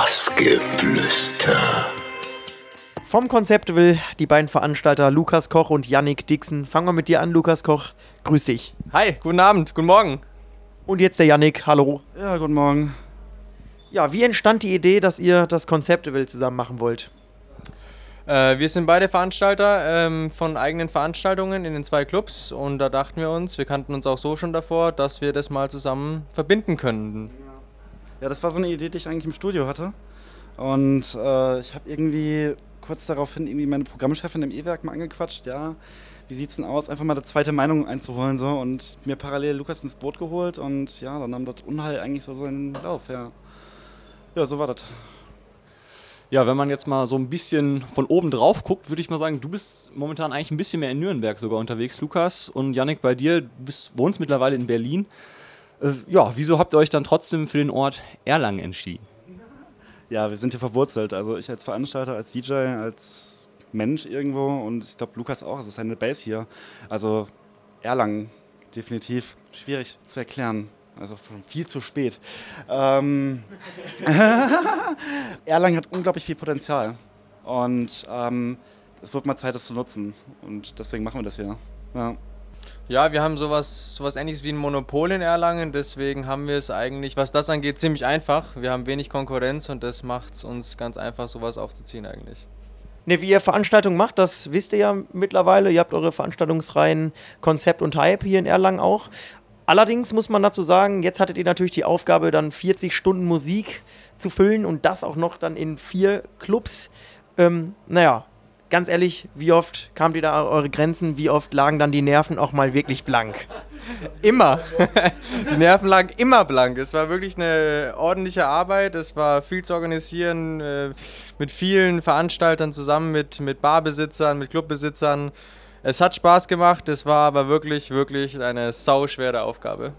Bassgeflüster. Vom Konzept will die beiden Veranstalter Lukas Koch und Yannick Dixon. Fangen wir mit dir an, Lukas Koch. Grüß dich. Hi, guten Abend, guten Morgen. Und jetzt der Yannick. Hallo. Ja, guten Morgen. Ja, wie entstand die Idee, dass ihr das Konzepteville zusammen machen wollt? Äh, wir sind beide Veranstalter ähm, von eigenen Veranstaltungen in den zwei Clubs und da dachten wir uns, wir kannten uns auch so schon davor, dass wir das mal zusammen verbinden können. Ja, das war so eine Idee, die ich eigentlich im Studio hatte. Und äh, ich habe irgendwie kurz daraufhin irgendwie meine Programmchefin im E-Werk mal angequatscht, ja, wie sieht's denn aus, einfach mal eine zweite Meinung einzuholen so und mir parallel Lukas ins Boot geholt und ja, dann nahm das Unheil eigentlich so seinen Lauf, ja. Ja, so war das. Ja, wenn man jetzt mal so ein bisschen von oben drauf guckt, würde ich mal sagen, du bist momentan eigentlich ein bisschen mehr in Nürnberg sogar unterwegs, Lukas. Und Yannick, bei dir, du bist, wohnst mittlerweile in Berlin. Äh, ja, wieso habt ihr euch dann trotzdem für den Ort Erlangen entschieden? Ja, wir sind hier verwurzelt. Also ich als Veranstalter, als DJ, als Mensch irgendwo und ich glaube Lukas auch. Es ist eine Base hier. Also Erlangen, definitiv schwierig zu erklären. Also viel zu spät. Ähm Erlangen hat unglaublich viel Potenzial. Und ähm, es wird mal Zeit, das zu nutzen. Und deswegen machen wir das hier. Ja. Ja, wir haben sowas, sowas ähnliches wie ein Monopol in Erlangen, deswegen haben wir es eigentlich, was das angeht, ziemlich einfach. Wir haben wenig Konkurrenz und das macht es uns ganz einfach, sowas aufzuziehen eigentlich. Ne, wie ihr Veranstaltungen macht, das wisst ihr ja mittlerweile. Ihr habt eure Veranstaltungsreihen Konzept und Hype hier in Erlangen auch. Allerdings muss man dazu sagen, jetzt hattet ihr natürlich die Aufgabe, dann 40 Stunden Musik zu füllen und das auch noch dann in vier Clubs. Ähm, naja, ganz ehrlich, wie oft kamt ihr da an eure Grenzen? Wie oft lagen dann die Nerven auch mal wirklich blank? Immer. die Nerven lagen immer blank. Es war wirklich eine ordentliche Arbeit. Es war viel zu organisieren, äh, mit vielen Veranstaltern zusammen, mit, mit Barbesitzern, mit Clubbesitzern. Es hat Spaß gemacht, es war aber wirklich, wirklich eine sauschwere Aufgabe.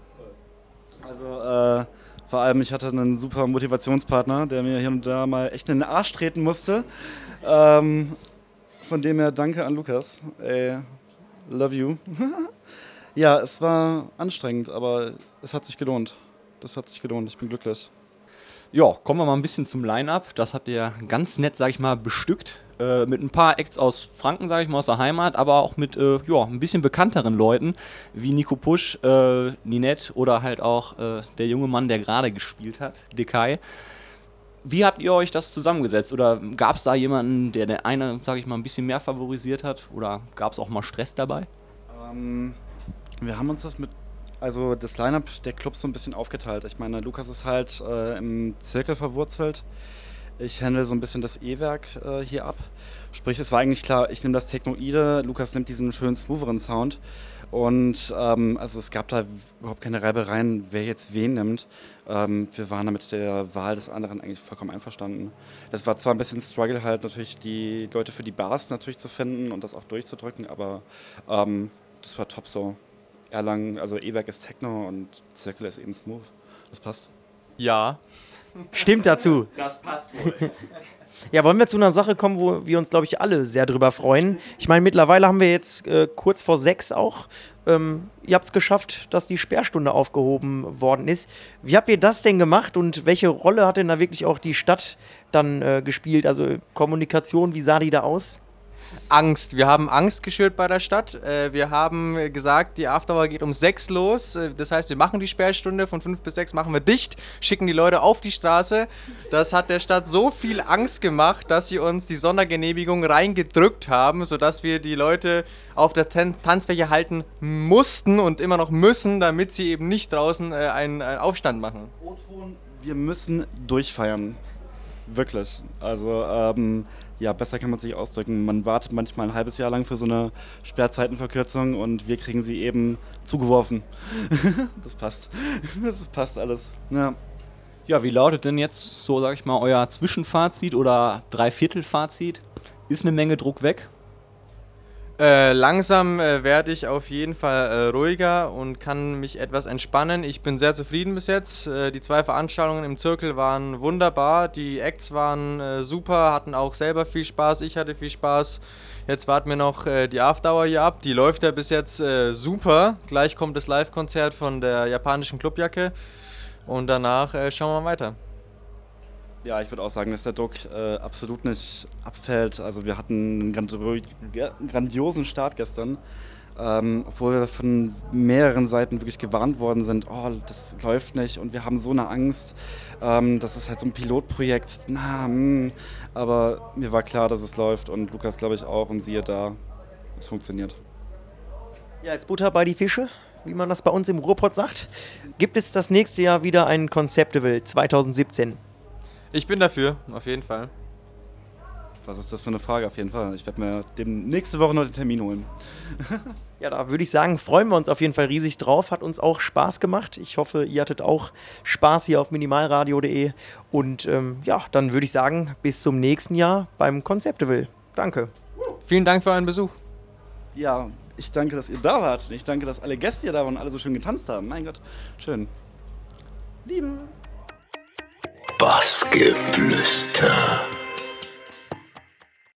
Also, äh, vor allem, ich hatte einen super Motivationspartner, der mir hier und da mal echt in den Arsch treten musste. Ähm, von dem her danke an Lukas. Ey, love you. ja, es war anstrengend, aber es hat sich gelohnt. Das hat sich gelohnt. Ich bin glücklich. Ja, kommen wir mal ein bisschen zum Line-Up. Das habt ihr ganz nett, sag ich mal, bestückt. Äh, mit ein paar Acts aus Franken, sag ich mal, aus der Heimat, aber auch mit äh, ja, ein bisschen bekannteren Leuten, wie Nico Pusch, äh, Ninette oder halt auch äh, der junge Mann, der gerade gespielt hat, Dekai. Wie habt ihr euch das zusammengesetzt? Oder gab es da jemanden, der der eine, sag ich mal, ein bisschen mehr favorisiert hat? Oder gab es auch mal Stress dabei? Ähm, wir haben uns das mit also das Line-Up der Clubs so ein bisschen aufgeteilt. Ich meine, Lukas ist halt äh, im Zirkel verwurzelt. Ich handle so ein bisschen das E-Werk äh, hier ab. Sprich, es war eigentlich klar, ich nehme das Technoide, Lukas nimmt diesen schönen, smootheren Sound. Und ähm, also es gab da überhaupt keine Reibereien, wer jetzt wen nimmt. Ähm, wir waren da mit der Wahl des anderen eigentlich vollkommen einverstanden. Das war zwar ein bisschen Struggle halt natürlich die Leute für die Bars natürlich zu finden und das auch durchzudrücken, aber ähm, das war top so. Erlangen, also E-Werk ist Techno und Zirkel ist eben Smooth. Das passt. Ja. Stimmt dazu. Das passt wohl. Ja, wollen wir zu einer Sache kommen, wo wir uns, glaube ich, alle sehr drüber freuen. Ich meine, mittlerweile haben wir jetzt äh, kurz vor sechs auch. Ähm, ihr habt es geschafft, dass die Sperrstunde aufgehoben worden ist. Wie habt ihr das denn gemacht und welche Rolle hat denn da wirklich auch die Stadt dann äh, gespielt? Also Kommunikation, wie sah die da aus? Angst. Wir haben Angst geschürt bei der Stadt. Äh, wir haben gesagt, die Afterhour geht um sechs los. Äh, das heißt, wir machen die Sperrstunde von fünf bis sechs machen wir dicht, schicken die Leute auf die Straße. Das hat der Stadt so viel Angst gemacht, dass sie uns die Sondergenehmigung reingedrückt haben, sodass wir die Leute auf der Tan Tanzfläche halten mussten und immer noch müssen, damit sie eben nicht draußen äh, einen, einen Aufstand machen. Wir müssen durchfeiern. Wirklich. Also, ähm, ja, besser kann man sich ausdrücken. Man wartet manchmal ein halbes Jahr lang für so eine Sperrzeitenverkürzung und wir kriegen sie eben zugeworfen. das passt. Das passt alles. Ja. Ja, wie lautet denn jetzt so, sag ich mal, euer Zwischenfazit oder Dreiviertelfazit? Ist eine Menge Druck weg? Äh, langsam äh, werde ich auf jeden Fall äh, ruhiger und kann mich etwas entspannen. Ich bin sehr zufrieden bis jetzt. Äh, die zwei Veranstaltungen im Zirkel waren wunderbar. Die Acts waren äh, super, hatten auch selber viel Spaß. Ich hatte viel Spaß. Jetzt warten wir noch die Afterhour hier ab. Die läuft ja bis jetzt super. Gleich kommt das Live-Konzert von der japanischen Clubjacke und danach schauen wir weiter. Ja, ich würde auch sagen, dass der Druck äh, absolut nicht abfällt. Also wir hatten einen grandiosen Start gestern, ähm, obwohl wir von mehreren Seiten wirklich gewarnt worden sind, oh, das läuft nicht und wir haben so eine Angst. Ähm, das ist halt so ein Pilotprojekt. Na. Hm. aber mir war klar, dass es läuft und Lukas glaube ich auch und siehe da, es funktioniert. Ja, jetzt Butter bei die Fische, wie man das bei uns im Ruhrpott sagt. Gibt es das nächste Jahr wieder ein Conceptival 2017? Ich bin dafür, auf jeden Fall. Was ist das für eine Frage? Auf jeden Fall. Ich werde mir dem nächste Woche noch den Termin holen. ja, da würde ich sagen, freuen wir uns auf jeden Fall riesig drauf. Hat uns auch Spaß gemacht. Ich hoffe, ihr hattet auch Spaß hier auf minimalradio.de. Und ähm, ja, dann würde ich sagen, bis zum nächsten Jahr beim Conceptival. Danke. Vielen Dank für euren Besuch. Ja, ich danke, dass ihr da wart. Und ich danke, dass alle Gäste hier da waren und alle so schön getanzt haben. Mein Gott, schön. Liebe. Bassgeflüster.